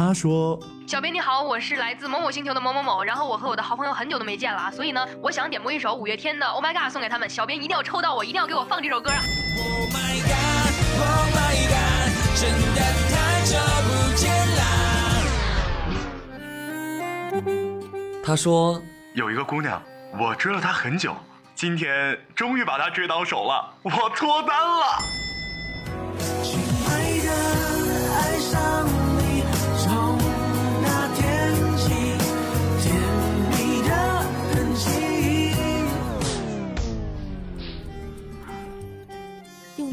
他说小编你好，我是来自某某星球的某某某，然后我和我的好朋友很久都没见了啊，所以呢，我想点播一首五月天的《Oh My God》送给他们，小编一定要抽到我，一定要给我放这首歌啊！Oh my god, oh my god，真的太久不见啦。他说有一个姑娘，我追了她很久，今天终于把她追到手了，我脱单了。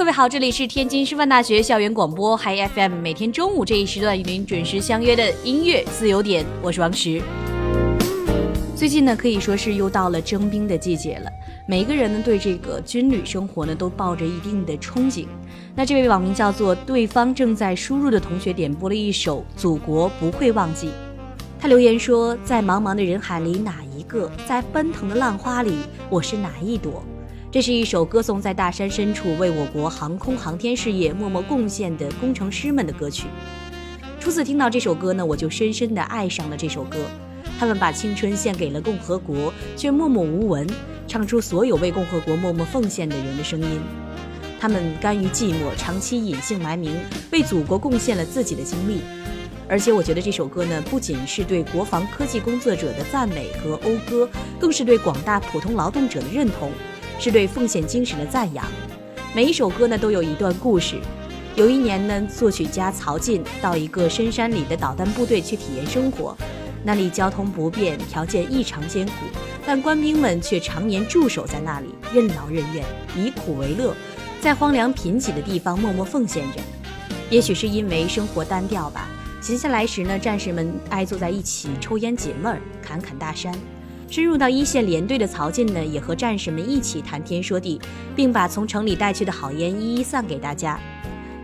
各位好，这里是天津师范大学校园广播 Hi FM，每天中午这一时段与您准时相约的音乐自由点，我是王石。最近呢，可以说是又到了征兵的季节了，每一个人呢对这个军旅生活呢都抱着一定的憧憬。那这位网名叫做“对方正在输入”的同学点播了一首《祖国不会忘记》，他留言说：“在茫茫的人海里，哪一个？在奔腾的浪花里，我是哪一朵？”这是一首歌颂在大山深处为我国航空航天事业默默贡献的工程师们的歌曲。初次听到这首歌呢，我就深深地爱上了这首歌。他们把青春献给了共和国，却默默无闻，唱出所有为共和国默默奉献的人的声音。他们甘于寂寞，长期隐姓埋名，为祖国贡献了自己的精力。而且我觉得这首歌呢，不仅是对国防科技工作者的赞美和讴歌，更是对广大普通劳动者的认同。是对奉献精神的赞扬。每一首歌呢都有一段故事。有一年呢，作曲家曹进到一个深山里的导弹部队去体验生活，那里交通不便，条件异常艰苦，但官兵们却常年驻守在那里，任劳任怨，以苦为乐，在荒凉贫瘠的地方默默奉献着。也许是因为生活单调吧，闲下来时呢，战士们爱坐在一起抽烟解闷儿，侃侃大山。深入到一线连队的曹进呢，也和战士们一起谈天说地，并把从城里带去的好烟一一散给大家。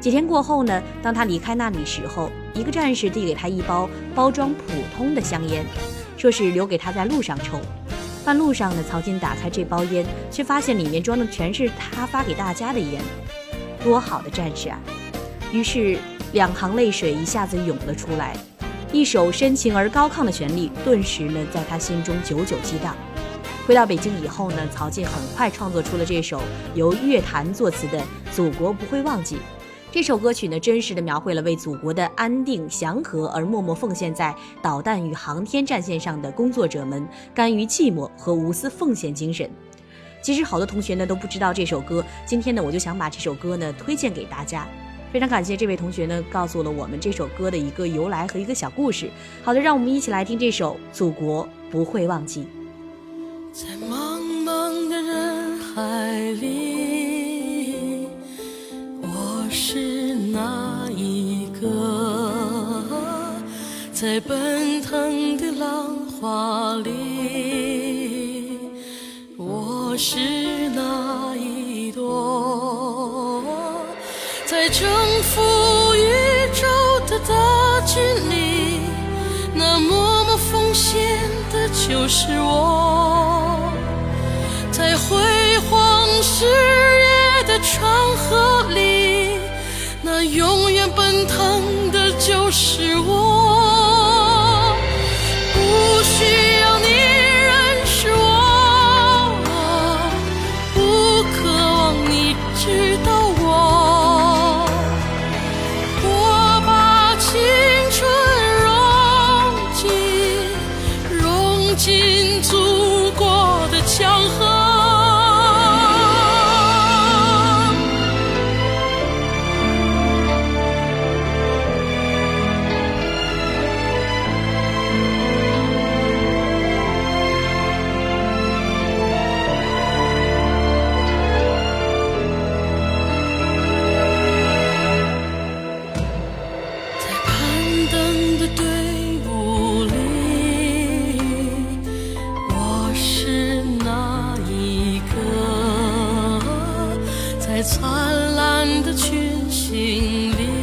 几天过后呢，当他离开那里时候，一个战士递给他一包包装普通的香烟，说是留给他在路上抽。半路上呢，曹进打开这包烟，却发现里面装的全是他发给大家的烟。多好的战士啊！于是两行泪水一下子涌了出来。一首深情而高亢的旋律，顿时呢在他心中久久激荡。回到北京以后呢，曹静很快创作出了这首由乐坛作词的《祖国不会忘记》。这首歌曲呢，真实的描绘了为祖国的安定祥和而默默奉献在导弹与航天战线上的工作者们甘于寂寞和无私奉献精神。其实好多同学呢都不知道这首歌，今天呢我就想把这首歌呢推荐给大家。非常感谢这位同学呢，告诉了我们这首歌的一个由来和一个小故事。好的，让我们一起来听这首《祖国不会忘记》。在茫茫的人海里，我是哪一个？在奔腾的浪花里，我是哪一朵？在征服宇宙的大军里，那默默奉献的就是我。在辉煌事业的长河里，那永远奔腾的就是我。灿烂的群星里，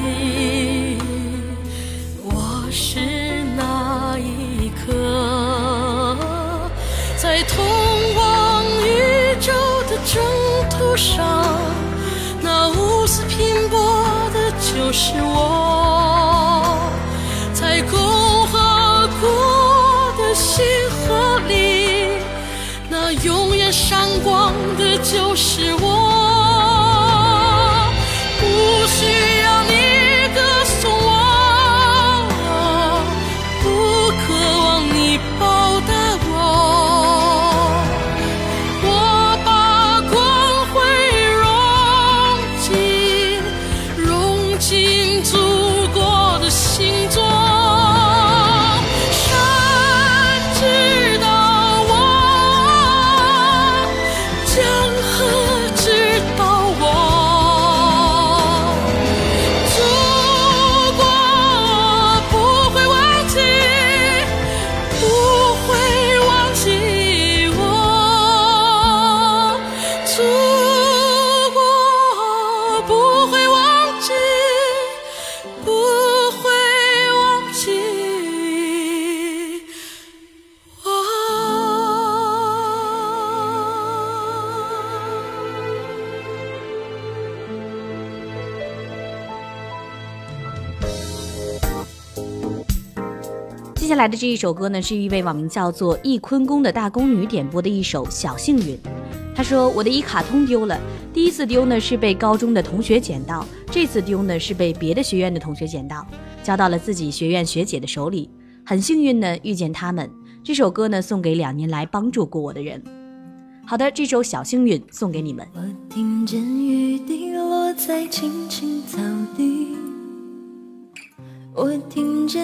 下来的这一首歌呢，是一位网名叫做易坤宫的大宫女点播的一首《小幸运》。她说：“我的一卡通丢了，第一次丢呢是被高中的同学捡到，这次丢呢是被别的学院的同学捡到，交到了自己学院学姐的手里。很幸运呢遇见他们。这首歌呢送给两年来帮助过我的人。好的，这首《小幸运》送给你们。我听见雨滴落在青青草地，我听见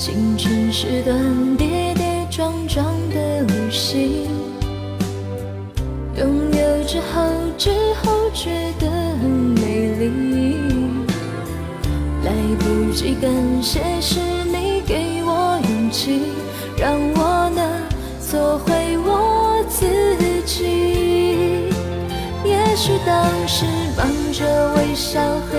青春是段跌跌撞撞的旅行。拥有之后，之后觉得很美丽。来不及感谢，是你给我勇气，让我能做回我自己。也许当时忙着微笑和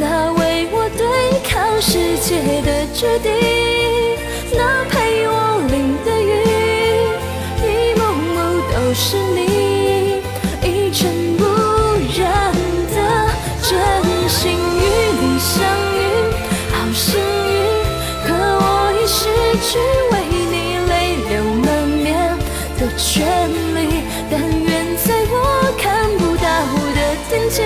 那为我对抗世界的决定，那陪我淋的雨，一幕幕都是你，一尘不染的真心与你相遇，好幸运，可我已失去为你泪流满面的权利，但愿在我看不到的天际，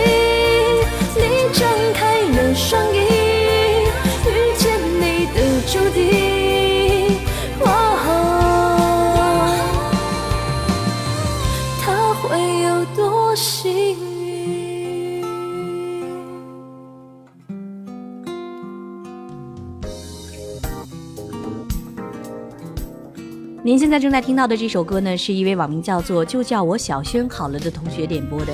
在正在听到的这首歌呢，是一位网名叫做“就叫我小轩好了”的同学点播的。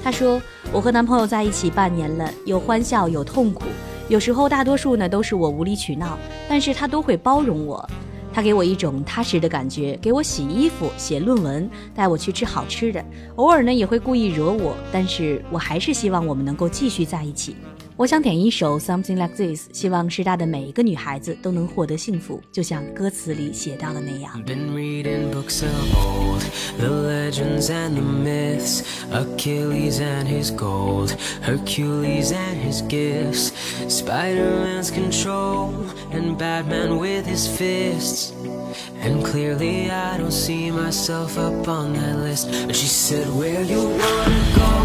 他说：“我和男朋友在一起半年了，有欢笑，有痛苦，有时候大多数呢都是我无理取闹，但是他都会包容我。他给我一种踏实的感觉，给我洗衣服、写论文，带我去吃好吃的，偶尔呢也会故意惹我，但是我还是希望我们能够继续在一起。”我想点一首《Something Like This》，希望师大的每一个女孩子都能获得幸福，就像歌词里写到的那样。 Been reading books of old, the legends and the myths, Achilles and his gold, Hercules and his gifts, Spider-Man's control, and Batman with his fists. And clearly I don't see myself up on that list. But she said, Where you wanna go?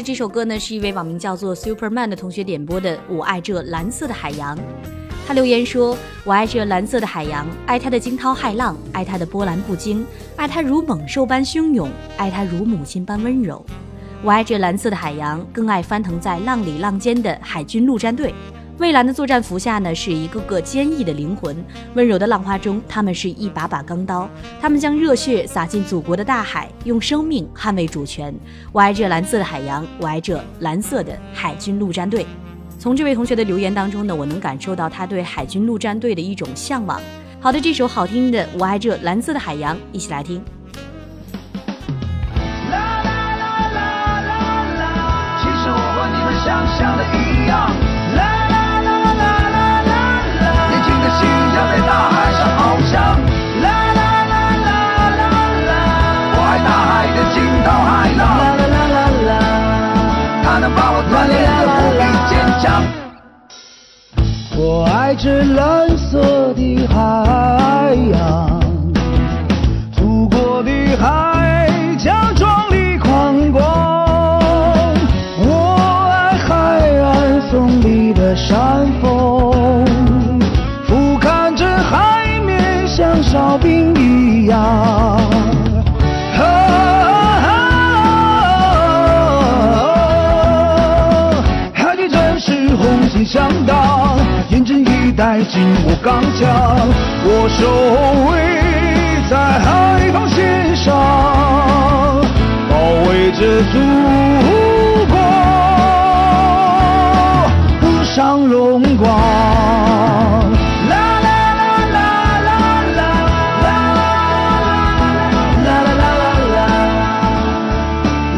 这首歌呢，是一位网名叫做 Superman 的同学点播的《我爱这蓝色的海洋》。他留言说：“我爱这蓝色的海洋，爱它的惊涛骇浪，爱它的波澜不惊，爱它如猛兽般汹涌，爱它如母亲般温柔。我爱这蓝色的海洋，更爱翻腾在浪里浪尖的海军陆战队。蔚蓝的作战服下呢，是一个个坚毅的灵魂；温柔的浪花中，他们是一把把钢刀。他们将热血洒进祖国的大海，用生命捍卫主权。我爱这蓝色的海洋，我爱这蓝色的海军陆战队。从这位同学的留言当中呢，我能感受到他对海军陆战队的一种向往。好的，这首好听的《我爱这蓝色的海洋》，一起来听。这蓝色的海洋，祖国的海疆壮丽宽广。我爱海岸耸立的山峰，俯瞰着海面像哨兵一样。相当严阵以待紧握钢枪我守卫在海防线上保卫着祖国无上荣光啦啦啦啦啦啦啦啦啦啦啦啦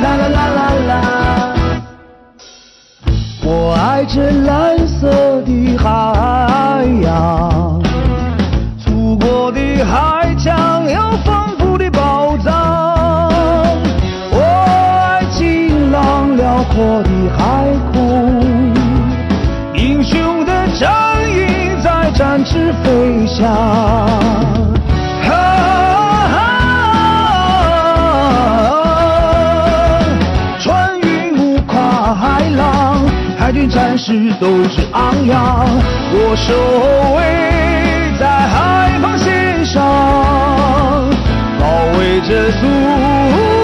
啦啦啦啦啦我爱着蓝斗志昂扬。我守卫在海防线上，保卫着祖国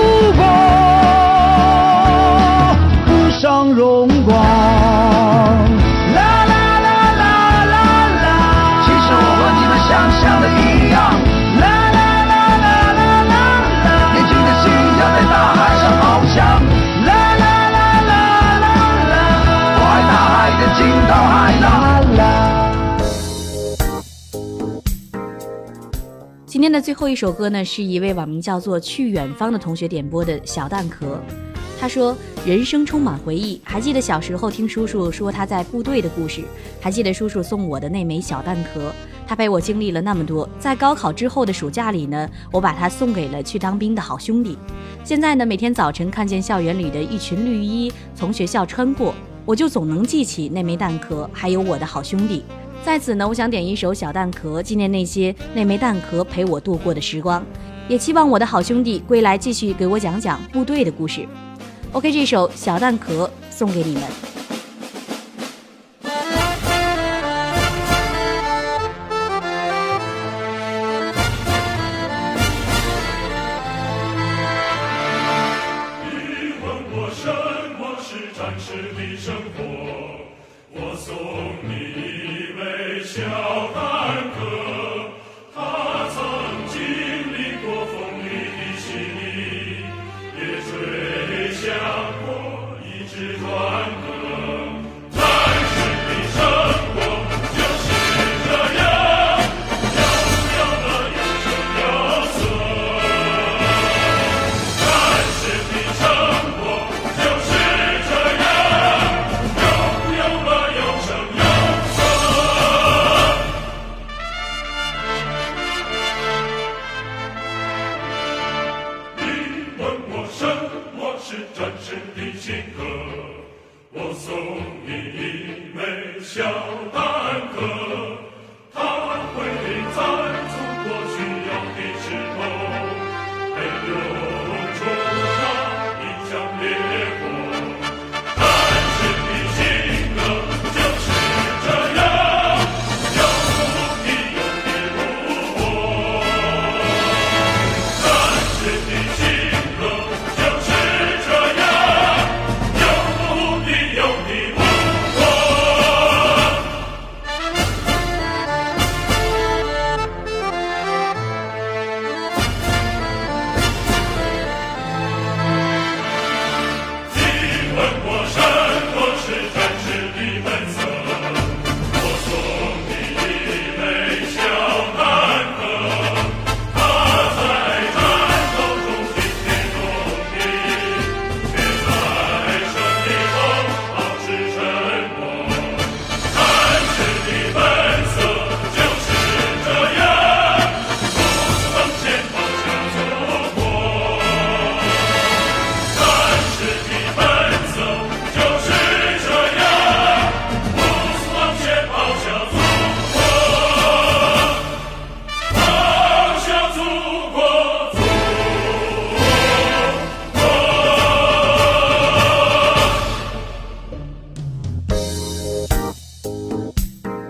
今天的最后一首歌呢，是一位网名叫做“去远方”的同学点播的《小蛋壳》。他说：“人生充满回忆，还记得小时候听叔叔说他在部队的故事，还记得叔叔送我的那枚小蛋壳。他陪我经历了那么多，在高考之后的暑假里呢，我把它送给了去当兵的好兄弟。现在呢，每天早晨看见校园里的一群绿衣从学校穿过，我就总能记起那枚蛋壳，还有我的好兄弟。在此呢，我想点一首《小蛋壳》，纪念那些那枚蛋壳陪我度过的时光，也期望我的好兄弟归来继续给我讲讲部队的故事。OK，这首《小蛋壳》送给你们。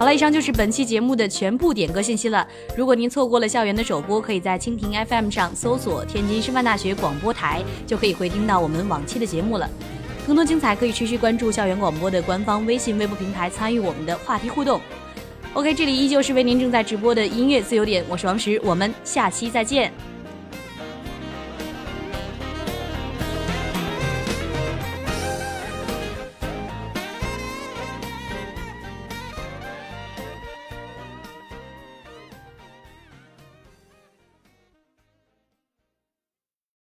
了，以上就是本期节目的全部点歌信息了。如果您错过了校园的首播，可以在蜻蜓 FM 上搜索天津师范大学广播台，就可以回听到我们往期的节目了。更多精彩可以持续关注校园广播的官方微信、微博平台，参与我们的话题互动。OK，这里依旧是为您正在直播的音乐自由点，我是王石，我们下期再见。